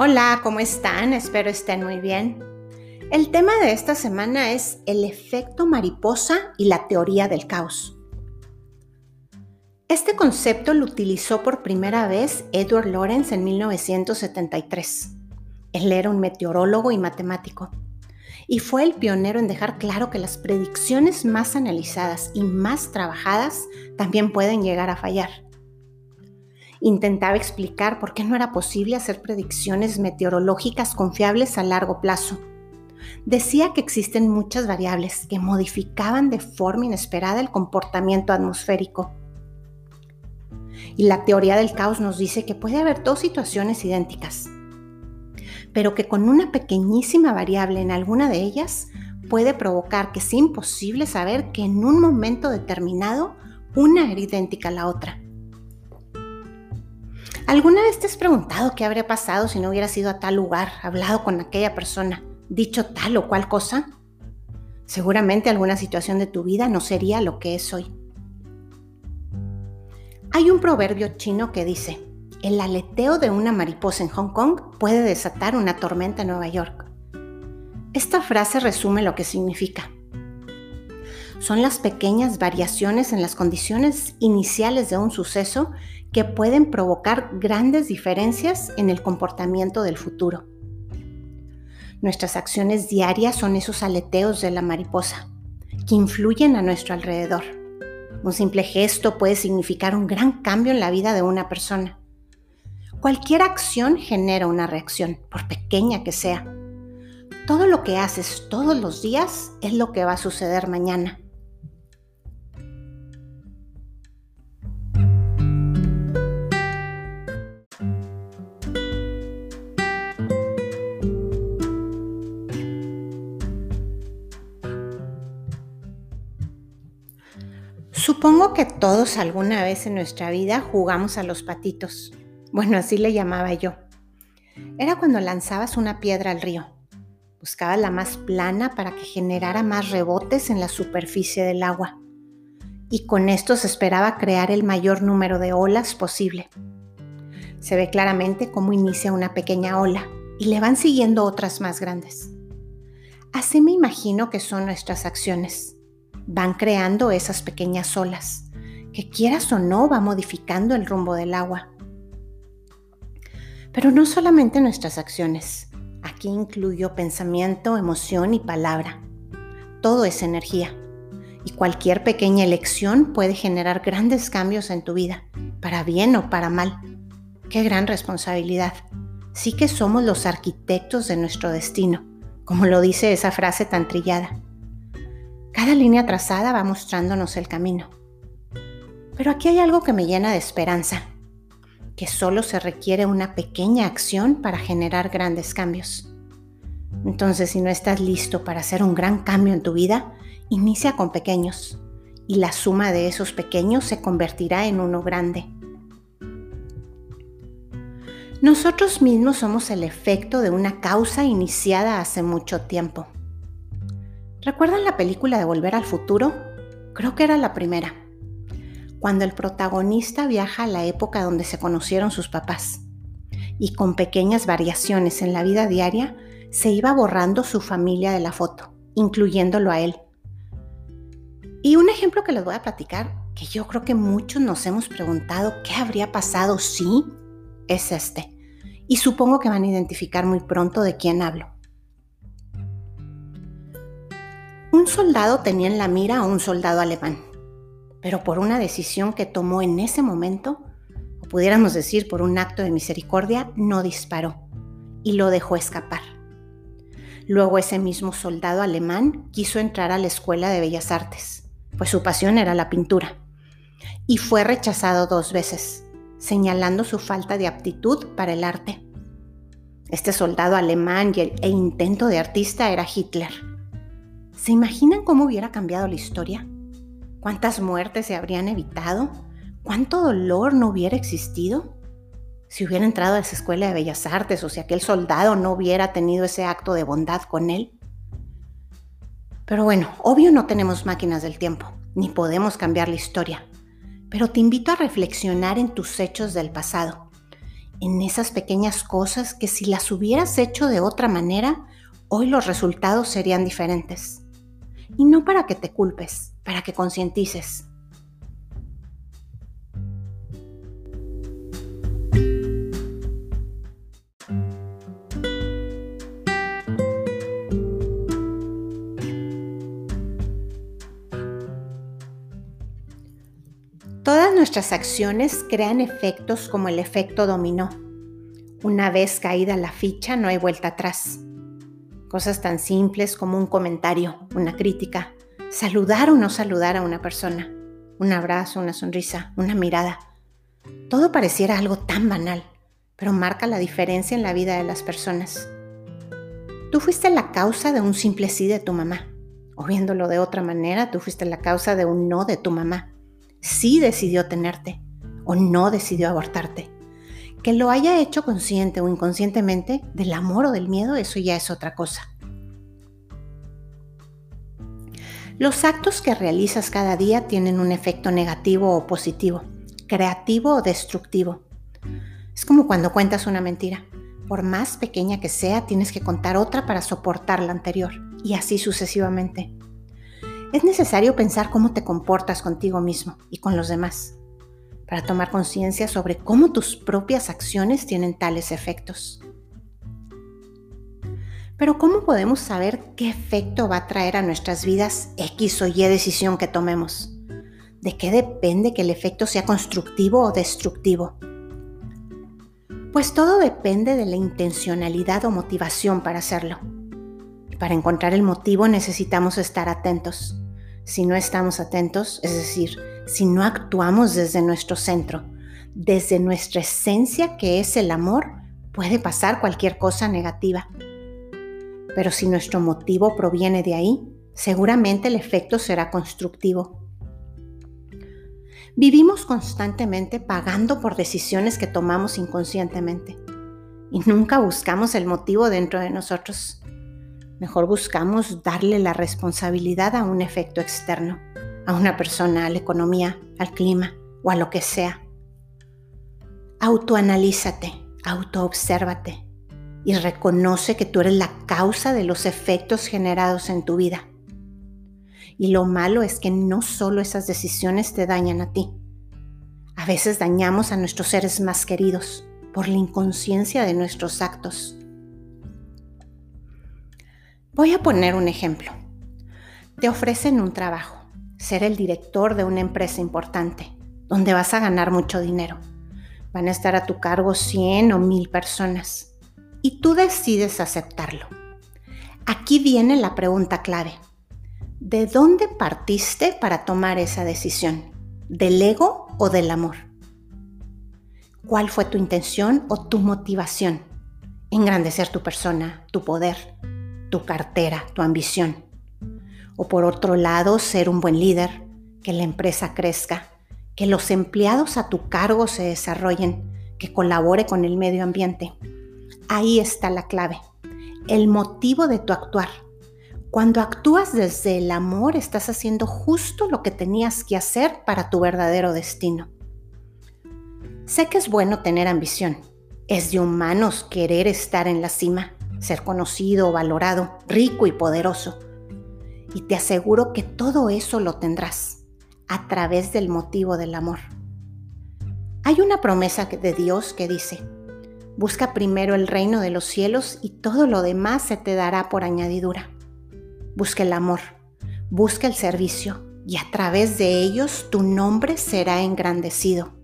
Hola, ¿cómo están? Espero estén muy bien. El tema de esta semana es el efecto mariposa y la teoría del caos. Este concepto lo utilizó por primera vez Edward Lorenz en 1973. Él era un meteorólogo y matemático y fue el pionero en dejar claro que las predicciones más analizadas y más trabajadas también pueden llegar a fallar. Intentaba explicar por qué no era posible hacer predicciones meteorológicas confiables a largo plazo. Decía que existen muchas variables que modificaban de forma inesperada el comportamiento atmosférico. Y la teoría del caos nos dice que puede haber dos situaciones idénticas, pero que con una pequeñísima variable en alguna de ellas puede provocar que sea imposible saber que en un momento determinado una era idéntica a la otra. ¿Alguna vez te has preguntado qué habría pasado si no hubieras ido a tal lugar, hablado con aquella persona, dicho tal o cual cosa? Seguramente alguna situación de tu vida no sería lo que es hoy. Hay un proverbio chino que dice, el aleteo de una mariposa en Hong Kong puede desatar una tormenta en Nueva York. Esta frase resume lo que significa. Son las pequeñas variaciones en las condiciones iniciales de un suceso que pueden provocar grandes diferencias en el comportamiento del futuro. Nuestras acciones diarias son esos aleteos de la mariposa que influyen a nuestro alrededor. Un simple gesto puede significar un gran cambio en la vida de una persona. Cualquier acción genera una reacción, por pequeña que sea. Todo lo que haces todos los días es lo que va a suceder mañana. Supongo que todos alguna vez en nuestra vida jugamos a los patitos. Bueno, así le llamaba yo. Era cuando lanzabas una piedra al río. Buscabas la más plana para que generara más rebotes en la superficie del agua. Y con esto se esperaba crear el mayor número de olas posible. Se ve claramente cómo inicia una pequeña ola y le van siguiendo otras más grandes. Así me imagino que son nuestras acciones van creando esas pequeñas olas, que quieras o no va modificando el rumbo del agua. Pero no solamente nuestras acciones, aquí incluyo pensamiento, emoción y palabra. Todo es energía y cualquier pequeña elección puede generar grandes cambios en tu vida, para bien o para mal. Qué gran responsabilidad. Sí que somos los arquitectos de nuestro destino, como lo dice esa frase tan trillada. Cada línea trazada va mostrándonos el camino. Pero aquí hay algo que me llena de esperanza, que solo se requiere una pequeña acción para generar grandes cambios. Entonces, si no estás listo para hacer un gran cambio en tu vida, inicia con pequeños y la suma de esos pequeños se convertirá en uno grande. Nosotros mismos somos el efecto de una causa iniciada hace mucho tiempo. ¿Recuerdan la película de Volver al Futuro? Creo que era la primera. Cuando el protagonista viaja a la época donde se conocieron sus papás y con pequeñas variaciones en la vida diaria se iba borrando su familia de la foto, incluyéndolo a él. Y un ejemplo que les voy a platicar, que yo creo que muchos nos hemos preguntado qué habría pasado si, es este. Y supongo que van a identificar muy pronto de quién hablo. Soldado tenía en la mira a un soldado alemán, pero por una decisión que tomó en ese momento, o pudiéramos decir por un acto de misericordia, no disparó y lo dejó escapar. Luego ese mismo soldado alemán quiso entrar a la Escuela de Bellas Artes, pues su pasión era la pintura, y fue rechazado dos veces, señalando su falta de aptitud para el arte. Este soldado alemán y el, e intento de artista era Hitler ¿Se imaginan cómo hubiera cambiado la historia? ¿Cuántas muertes se habrían evitado? ¿Cuánto dolor no hubiera existido? Si hubiera entrado a esa escuela de bellas artes o si aquel soldado no hubiera tenido ese acto de bondad con él. Pero bueno, obvio no tenemos máquinas del tiempo, ni podemos cambiar la historia. Pero te invito a reflexionar en tus hechos del pasado en esas pequeñas cosas que si las hubieras hecho de otra manera, hoy los resultados serían diferentes. Y no para que te culpes, para que concientices. Todas nuestras acciones crean efectos como el efecto dominó. Una vez caída la ficha no hay vuelta atrás. Cosas tan simples como un comentario, una crítica, saludar o no saludar a una persona, un abrazo, una sonrisa, una mirada. Todo pareciera algo tan banal, pero marca la diferencia en la vida de las personas. Tú fuiste la causa de un simple sí de tu mamá, o viéndolo de otra manera, tú fuiste la causa de un no de tu mamá sí decidió tenerte o no decidió abortarte. Que lo haya hecho consciente o inconscientemente del amor o del miedo, eso ya es otra cosa. Los actos que realizas cada día tienen un efecto negativo o positivo, creativo o destructivo. Es como cuando cuentas una mentira. Por más pequeña que sea, tienes que contar otra para soportar la anterior, y así sucesivamente es necesario pensar cómo te comportas contigo mismo y con los demás, para tomar conciencia sobre cómo tus propias acciones tienen tales efectos. Pero ¿cómo podemos saber qué efecto va a traer a nuestras vidas X o Y decisión que tomemos? ¿De qué depende que el efecto sea constructivo o destructivo? Pues todo depende de la intencionalidad o motivación para hacerlo. Para encontrar el motivo necesitamos estar atentos. Si no estamos atentos, es decir, si no actuamos desde nuestro centro, desde nuestra esencia que es el amor, puede pasar cualquier cosa negativa. Pero si nuestro motivo proviene de ahí, seguramente el efecto será constructivo. Vivimos constantemente pagando por decisiones que tomamos inconscientemente y nunca buscamos el motivo dentro de nosotros. Mejor buscamos darle la responsabilidad a un efecto externo, a una persona, a la economía, al clima o a lo que sea. Autoanalízate, autoobsérvate y reconoce que tú eres la causa de los efectos generados en tu vida. Y lo malo es que no solo esas decisiones te dañan a ti. A veces dañamos a nuestros seres más queridos por la inconsciencia de nuestros actos. Voy a poner un ejemplo. Te ofrecen un trabajo, ser el director de una empresa importante, donde vas a ganar mucho dinero. Van a estar a tu cargo 100 o 1000 personas y tú decides aceptarlo. Aquí viene la pregunta clave. ¿De dónde partiste para tomar esa decisión? ¿Del ego o del amor? ¿Cuál fue tu intención o tu motivación? Engrandecer tu persona, tu poder, tu cartera, tu ambición. O por otro lado, ser un buen líder, que la empresa crezca, que los empleados a tu cargo se desarrollen, que colabore con el medio ambiente. Ahí está la clave, el motivo de tu actuar. Cuando actúas desde el amor, estás haciendo justo lo que tenías que hacer para tu verdadero destino. Sé que es bueno tener ambición. Es de humanos querer estar en la cima ser conocido, valorado, rico y poderoso. Y te aseguro que todo eso lo tendrás a través del motivo del amor. Hay una promesa de Dios que dice, busca primero el reino de los cielos y todo lo demás se te dará por añadidura. Busca el amor, busca el servicio y a través de ellos tu nombre será engrandecido.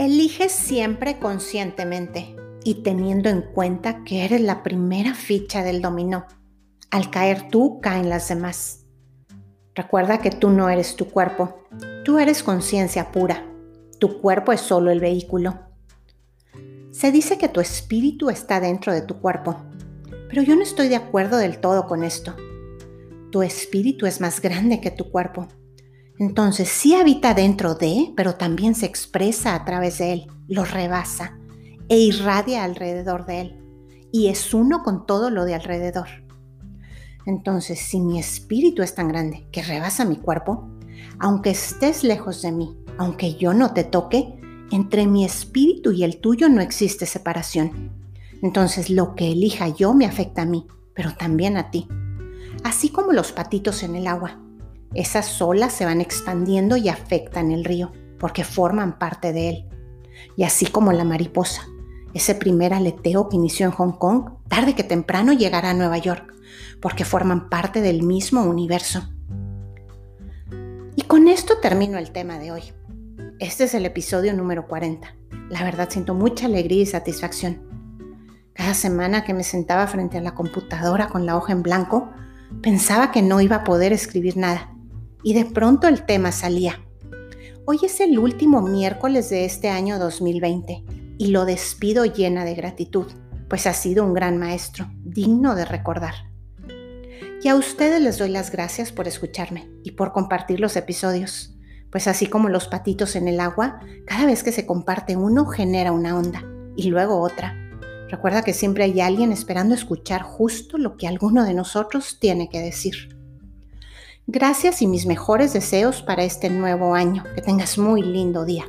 Elige siempre conscientemente y teniendo en cuenta que eres la primera ficha del dominó. Al caer tú, caen las demás. Recuerda que tú no eres tu cuerpo, tú eres conciencia pura. Tu cuerpo es solo el vehículo. Se dice que tu espíritu está dentro de tu cuerpo, pero yo no estoy de acuerdo del todo con esto. Tu espíritu es más grande que tu cuerpo entonces sí habita dentro de, pero también se expresa a través de él, lo rebasa. e irradia alrededor de él y es uno con todo lo de alrededor. Entonces, si mi espíritu es tan grande que rebasa mi cuerpo, aunque estés lejos de mí, aunque yo no te toque, entre mi espíritu y el tuyo no existe separación. Entonces lo que elija yo me afecta a mí, pero también a ti. Así como los patitos en el agua. Esas olas se van expandiendo y afectan el río, porque forman parte de él. Y así como la mariposa, ese primer aleteo que inició en Hong Kong, tarde que temprano llegará a Nueva York, porque forman parte del mismo universo. Y con esto termino el tema de hoy. Este es el episodio número 40. La verdad siento mucha alegría y satisfacción. Cada semana que me sentaba frente a la computadora con la hoja en blanco, pensaba que no iba a poder escribir nada. Y de pronto el tema salía. Hoy es el último miércoles de este año 2020 y lo despido llena de gratitud, pues ha sido un gran maestro, digno de recordar. Y a ustedes les doy las gracias por escucharme y por compartir los episodios, pues así como los patitos en el agua, cada vez que se comparte uno genera una onda y luego otra. Recuerda que siempre hay alguien esperando escuchar justo lo que alguno de nosotros tiene que decir. Gracias y mis mejores deseos para este nuevo año. Que tengas muy lindo día.